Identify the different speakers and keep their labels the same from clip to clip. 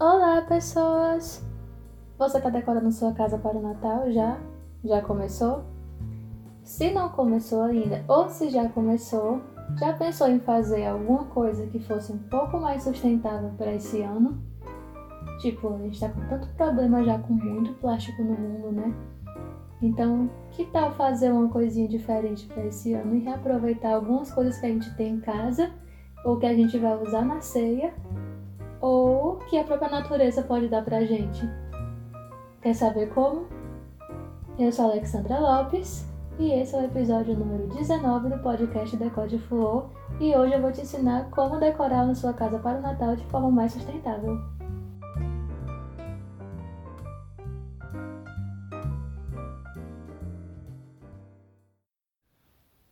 Speaker 1: Olá, pessoas! Você está decorando sua casa para o Natal já? Já começou? Se não começou ainda, ou se já começou, já pensou em fazer alguma coisa que fosse um pouco mais sustentável para esse ano? Tipo, a gente está com tanto problema já com muito plástico no mundo, né? Então, que tal fazer uma coisinha diferente para esse ano e reaproveitar algumas coisas que a gente tem em casa ou que a gente vai usar na ceia ou que a própria natureza pode dar pra gente? Quer saber como? Eu sou Alexandra Lopes e esse é o episódio número 19 do podcast Decode Fluor e hoje eu vou te ensinar como decorar na sua casa para o Natal de forma mais sustentável.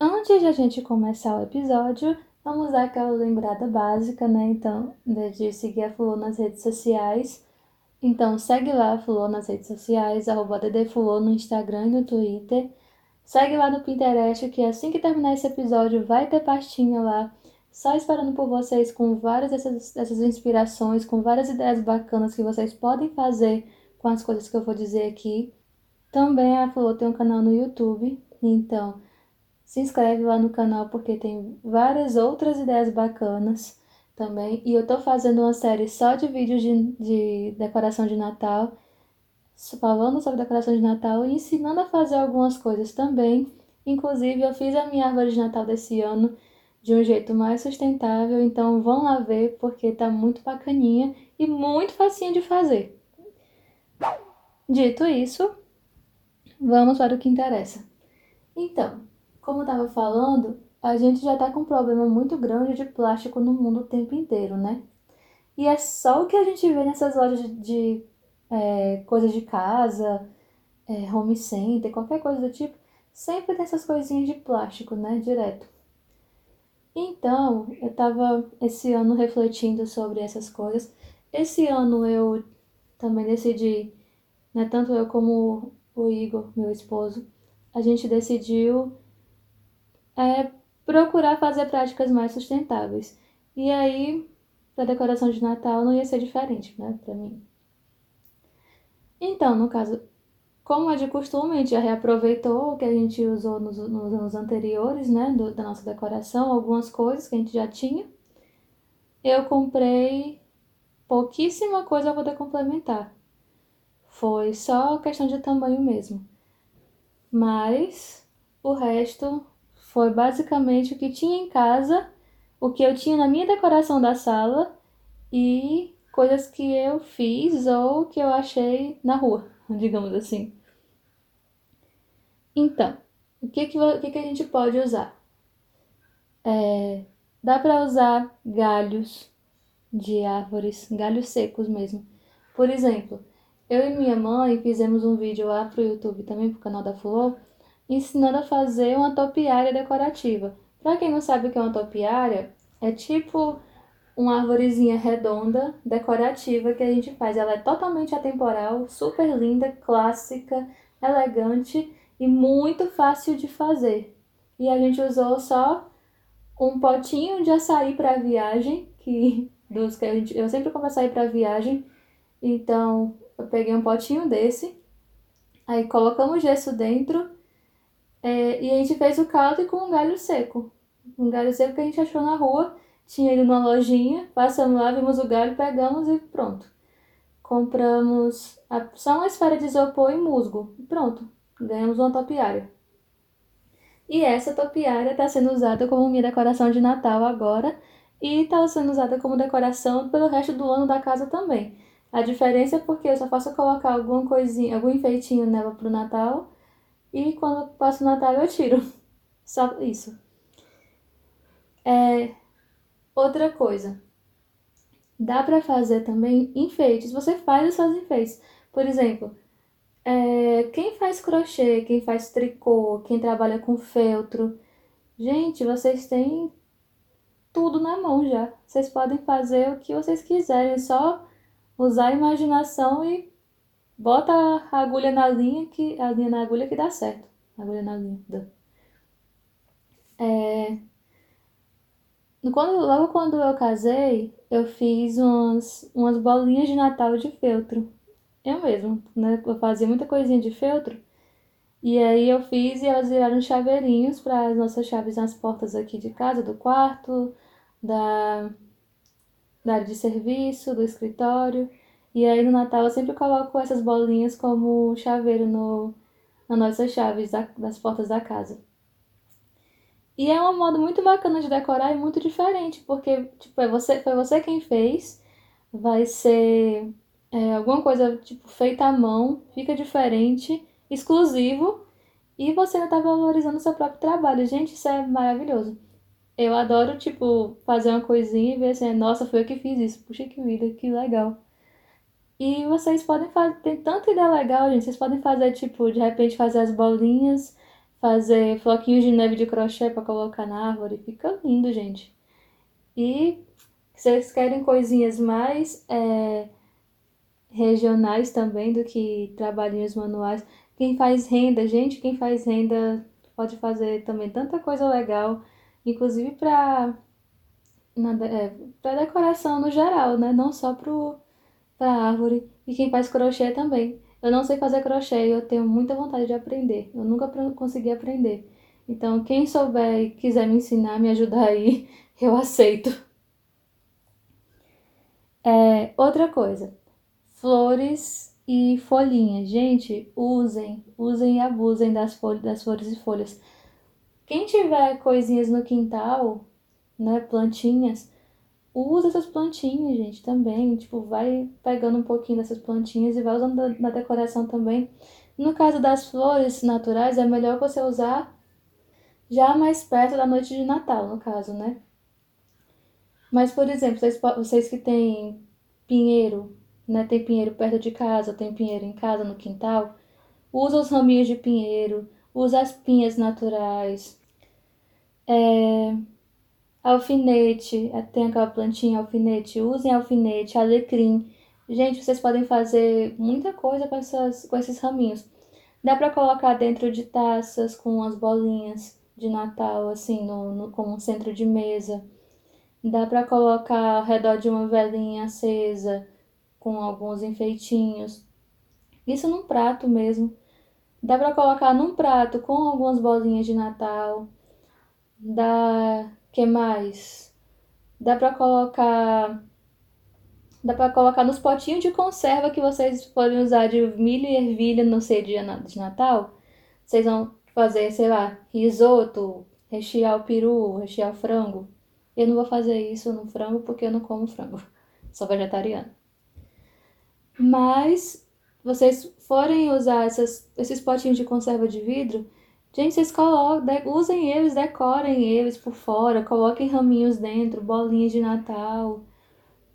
Speaker 1: Antes de a gente começar o episódio, vamos dar aquela lembrada básica, né? Então, de seguir a Fulô nas redes sociais. Então, segue lá a Fulô nas redes sociais, arroba DDFulô no Instagram e no Twitter. Segue lá no Pinterest, que assim que terminar esse episódio vai ter pastinha lá, só esperando por vocês com várias dessas, dessas inspirações, com várias ideias bacanas que vocês podem fazer com as coisas que eu vou dizer aqui. Também a Fulô tem um canal no YouTube, então se inscreve lá no canal porque tem várias outras ideias bacanas também. E eu tô fazendo uma série só de vídeos de, de decoração de Natal, falando sobre decoração de Natal e ensinando a fazer algumas coisas também. Inclusive, eu fiz a minha árvore de Natal desse ano de um jeito mais sustentável, então vão lá ver porque tá muito bacaninha e muito facinho de fazer. Dito isso, vamos para o que interessa. Então, como eu estava falando, a gente já está com um problema muito grande de plástico no mundo o tempo inteiro, né? E é só o que a gente vê nessas lojas de, de é, coisas de casa, é, home center, qualquer coisa do tipo, sempre tem essas coisinhas de plástico, né? Direto. Então, eu estava esse ano refletindo sobre essas coisas. Esse ano eu também decidi, né, tanto eu como o Igor, meu esposo, a gente decidiu é procurar fazer práticas mais sustentáveis. E aí, para decoração de Natal não ia ser diferente, né, para mim. Então, no caso, como é de costume, a gente já reaproveitou o que a gente usou nos, nos anos anteriores, né, do, da nossa decoração, algumas coisas que a gente já tinha. Eu comprei pouquíssima coisa para poder complementar. Foi só questão de tamanho mesmo. Mas o resto foi basicamente o que tinha em casa, o que eu tinha na minha decoração da sala e coisas que eu fiz ou que eu achei na rua, digamos assim. Então, o que, que, o que, que a gente pode usar? É, dá para usar galhos de árvores, galhos secos mesmo. Por exemplo, eu e minha mãe fizemos um vídeo lá pro YouTube também, pro canal da Flor, ensinando a fazer uma topiária decorativa. Para quem não sabe o que é uma topiária, é tipo uma arvorezinha redonda decorativa que a gente faz. Ela é totalmente atemporal, super linda, clássica, elegante e muito fácil de fazer. E a gente usou só um potinho de açaí para viagem, que dos que gente, eu sempre compro açaí para viagem. Então, eu peguei um potinho desse, aí colocamos gesso dentro é, e a gente fez o caldo com um galho seco. Um galho seco que a gente achou na rua, tinha ido numa lojinha, passamos lá, vimos o galho, pegamos e pronto. Compramos a, só uma esfera de isopor e musgo. Pronto, ganhamos uma topiária. E essa topiária está sendo usada como minha decoração de Natal agora e está sendo usada como decoração pelo resto do ano da casa também. A diferença é porque eu só posso colocar alguma coisinha, algum enfeitinho nela pro Natal e quando passa o Natal eu tiro. Só isso. É, outra coisa. Dá para fazer também enfeites. Você faz os seus enfeites. Por exemplo, é, quem faz crochê, quem faz tricô, quem trabalha com feltro. Gente, vocês têm tudo na mão já. Vocês podem fazer o que vocês quiserem, só usar a imaginação e Bota a agulha na linha que a linha na agulha que dá certo. agulha na linha. Dá. É... Quando, logo quando eu casei, eu fiz umas, umas bolinhas de Natal de feltro. Eu mesmo, né? Eu fazia muita coisinha de feltro. E aí eu fiz e elas viraram chaveirinhos para as nossas chaves nas portas aqui de casa, do quarto, da, da área de serviço, do escritório. E aí no Natal eu sempre coloco essas bolinhas como chaveiro no, nas nossas chaves da, das portas da casa. E é um modo muito bacana de decorar e muito diferente, porque tipo, é você, foi você quem fez, vai ser é, alguma coisa tipo feita à mão, fica diferente, exclusivo, e você está valorizando o seu próprio trabalho. Gente, isso é maravilhoso. Eu adoro, tipo, fazer uma coisinha e ver assim, nossa, foi eu que fiz isso. Puxa que vida, que legal. E vocês podem fazer, tem tanta ideia legal, gente. Vocês podem fazer, tipo, de repente fazer as bolinhas fazer floquinhos de neve de crochê para colocar na árvore. Fica lindo, gente. E vocês querem coisinhas mais é, regionais também do que trabalhinhos manuais. Quem faz renda, gente, quem faz renda pode fazer também tanta coisa legal, inclusive para é, para decoração no geral, né? Não só para árvore. E quem faz crochê também. Eu não sei fazer crochê e eu tenho muita vontade de aprender. Eu nunca consegui aprender. Então, quem souber e quiser me ensinar, me ajudar aí, eu aceito. É, outra coisa, flores e folhinhas. Gente, usem, usem e abusem das, folhas, das flores e folhas. Quem tiver coisinhas no quintal, né, plantinhas, usa essas plantinhas, gente, também. Tipo, vai pegando um pouquinho dessas plantinhas e vai usando na decoração também. No caso das flores naturais, é melhor você usar já mais perto da noite de Natal, no caso, né? Mas, por exemplo, vocês, vocês que têm pinheiro, né? Tem pinheiro perto de casa, tem pinheiro em casa, no quintal. Usa os raminhos de pinheiro, usa as pinhas naturais. É, alfinete, é, tem aquela plantinha alfinete, usem alfinete, alecrim. Gente, vocês podem fazer muita coisa com, essas, com esses raminhos. Dá para colocar dentro de taças com as bolinhas de Natal, assim, no, no, como um centro de mesa. Dá para colocar ao redor de uma velinha acesa com alguns enfeitinhos. Isso num prato mesmo. Dá para colocar num prato com algumas bolinhas de Natal. Dá que mais? Dá para colocar dá para colocar nos potinhos de conserva que vocês podem usar de milho e ervilha no sei dia de Natal. Vocês vão fazer, sei lá, risoto, rechear o peru, rechear o frango. Eu não vou fazer isso no frango porque eu não como frango. Sou vegetariana. Mas vocês forem usar essas, esses potinhos de conserva de vidro, Gente, vocês colocam, usem eles, decorem eles por fora, coloquem raminhos dentro, bolinhas de Natal.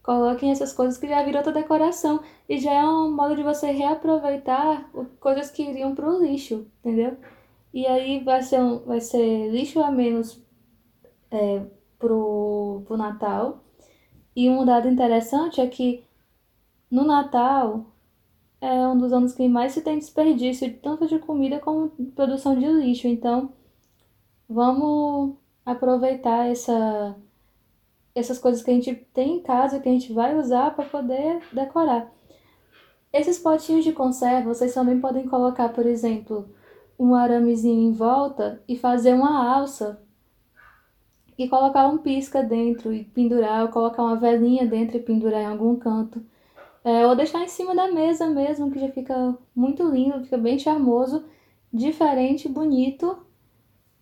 Speaker 1: Coloquem essas coisas que já viram outra decoração. E já é um modo de você reaproveitar coisas que iriam pro lixo, entendeu? E aí vai ser, um, vai ser lixo a menos é, pro, pro Natal. E um dado interessante é que no Natal é um dos anos que mais se tem desperdício, tanto de comida como produção de lixo. Então, vamos aproveitar essa, essas coisas que a gente tem em casa, que a gente vai usar para poder decorar. Esses potinhos de conserva, vocês também podem colocar, por exemplo, um aramezinho em volta e fazer uma alça e colocar um pisca dentro e pendurar, ou colocar uma velinha dentro e pendurar em algum canto. É, ou deixar em cima da mesa mesmo, que já fica muito lindo, fica bem charmoso, diferente, bonito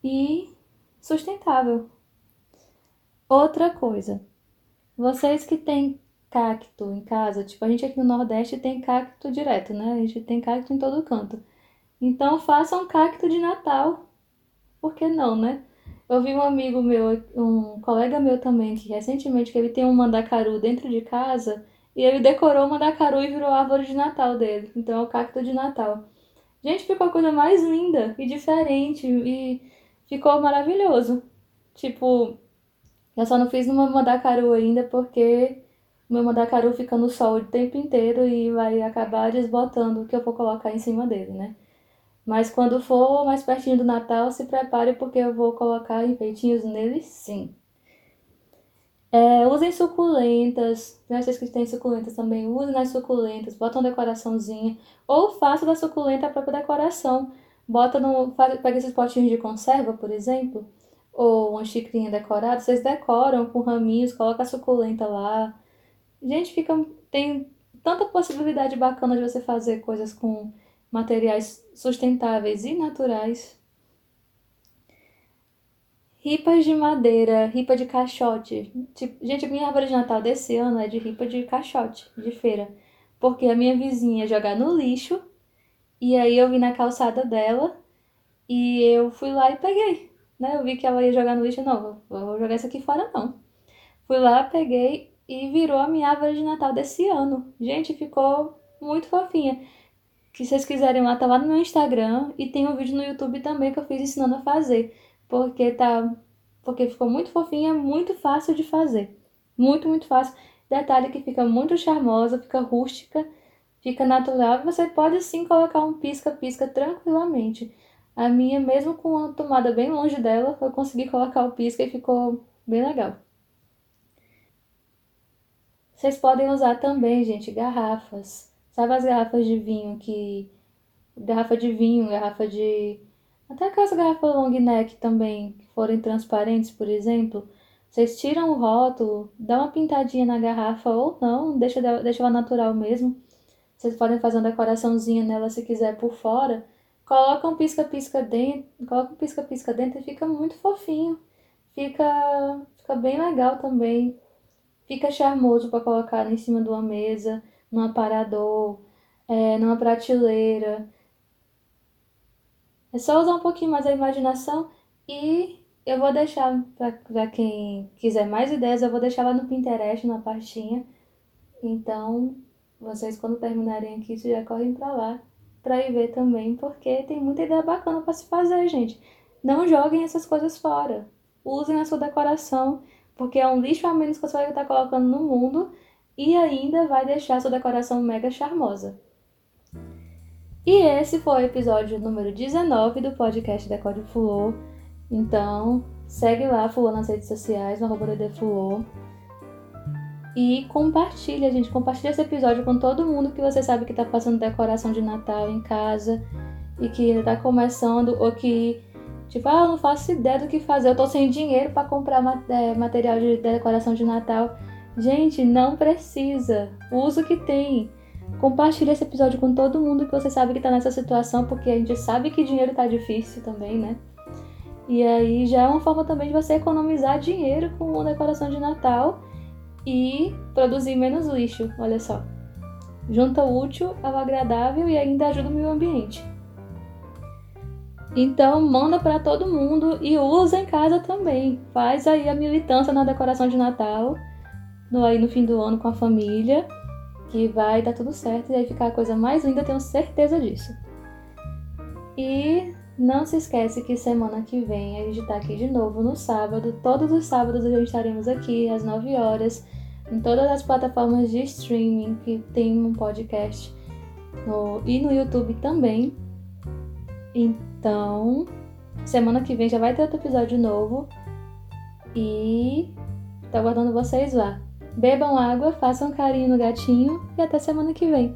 Speaker 1: e sustentável. Outra coisa, vocês que têm cacto em casa, tipo, a gente aqui no Nordeste tem cacto direto, né? A gente tem cacto em todo canto. Então façam um cacto de Natal. Por que não, né? Eu vi um amigo meu, um colega meu também, que recentemente que ele tem um mandacaru dentro de casa e ele decorou uma Mandacaru e virou a árvore de Natal dele. Então é o cacto de Natal. Gente, ficou a coisa mais linda e diferente e ficou maravilhoso. Tipo, eu só não fiz numa Mandacaru ainda porque meu Mandacaru fica no sol o tempo inteiro e vai acabar desbotando o que eu vou colocar em cima dele, né? Mas quando for mais pertinho do Natal, se prepare porque eu vou colocar enfeitinhos nele sim. É, usem suculentas, né? Vocês que têm suculentas também, usem nas suculentas, botam decoraçãozinha. Ou faça da suculenta a própria decoração. Bota no. Pega esses potinhos de conserva, por exemplo, ou uma xicrinha decorada, vocês decoram com raminhos, coloca a suculenta lá. Gente, fica. Tem tanta possibilidade bacana de você fazer coisas com materiais sustentáveis e naturais. Ripas de madeira, ripa de caixote. Tipo, gente, a minha árvore de Natal desse ano é de ripa de caixote, de feira. Porque a minha vizinha jogar no lixo. E aí eu vi na calçada dela. E eu fui lá e peguei. Né? Eu vi que ela ia jogar no lixo. Não, vou jogar isso aqui fora não. Fui lá, peguei e virou a minha árvore de Natal desse ano. Gente, ficou muito fofinha. Que vocês quiserem lá, tá lá no meu Instagram. E tem um vídeo no YouTube também que eu fiz ensinando a fazer porque tá porque ficou muito fofinha, muito fácil de fazer. Muito, muito fácil. Detalhe que fica muito charmosa, fica rústica, fica natural. Você pode sim colocar um pisca-pisca tranquilamente. A minha, mesmo com a tomada bem longe dela, eu consegui colocar o pisca e ficou bem legal. Vocês podem usar também, gente, garrafas. Sabe as garrafas de vinho que. Garrafa de vinho, garrafa de até aquelas garrafas long neck também, que forem transparentes, por exemplo, vocês tiram o rótulo, dá uma pintadinha na garrafa ou não, deixa, deixa ela natural mesmo. Vocês podem fazer uma decoraçãozinha nela se quiser por fora. Coloca um pisca-pisca dentro, coloca um pisca-pisca dentro e fica muito fofinho. Fica, fica bem legal também. Fica charmoso para colocar em cima de uma mesa, num aparador, é, numa prateleira. É só usar um pouquinho mais a imaginação e eu vou deixar para quem quiser mais ideias, eu vou deixar lá no Pinterest, na pastinha. Então, vocês quando terminarem aqui, já correm para lá para ir ver também, porque tem muita ideia bacana para se fazer, gente. Não joguem essas coisas fora. Usem a sua decoração, porque é um lixo a menos que você vai estar colocando no mundo e ainda vai deixar a sua decoração mega charmosa. E esse foi o episódio número 19 do podcast Código Fulô. Então, segue lá, Fulô, nas redes sociais, no arroba Fulô. E compartilha, gente. Compartilha esse episódio com todo mundo que você sabe que tá fazendo decoração de Natal em casa e que tá começando ou que, tipo, ah, eu não faço ideia do que fazer, eu tô sem dinheiro para comprar é, material de decoração de Natal. Gente, não precisa. Usa o que tem. Compartilhe esse episódio com todo mundo que você sabe que tá nessa situação, porque a gente sabe que dinheiro tá difícil também, né? E aí já é uma forma também de você economizar dinheiro com uma decoração de Natal e produzir menos lixo, olha só. Junta o útil ao agradável e ainda ajuda o meio ambiente. Então manda para todo mundo e usa em casa também. Faz aí a militância na decoração de Natal, no, aí no fim do ano com a família que vai dar tudo certo e vai ficar a coisa mais linda, tenho certeza disso. E não se esquece que semana que vem a gente está aqui de novo no sábado. Todos os sábados a gente estaremos aqui às 9 horas em todas as plataformas de streaming que tem um podcast no, e no YouTube também. Então, semana que vem já vai ter outro episódio novo. E tô aguardando vocês lá. Bebam água, façam carinho no gatinho e até semana que vem.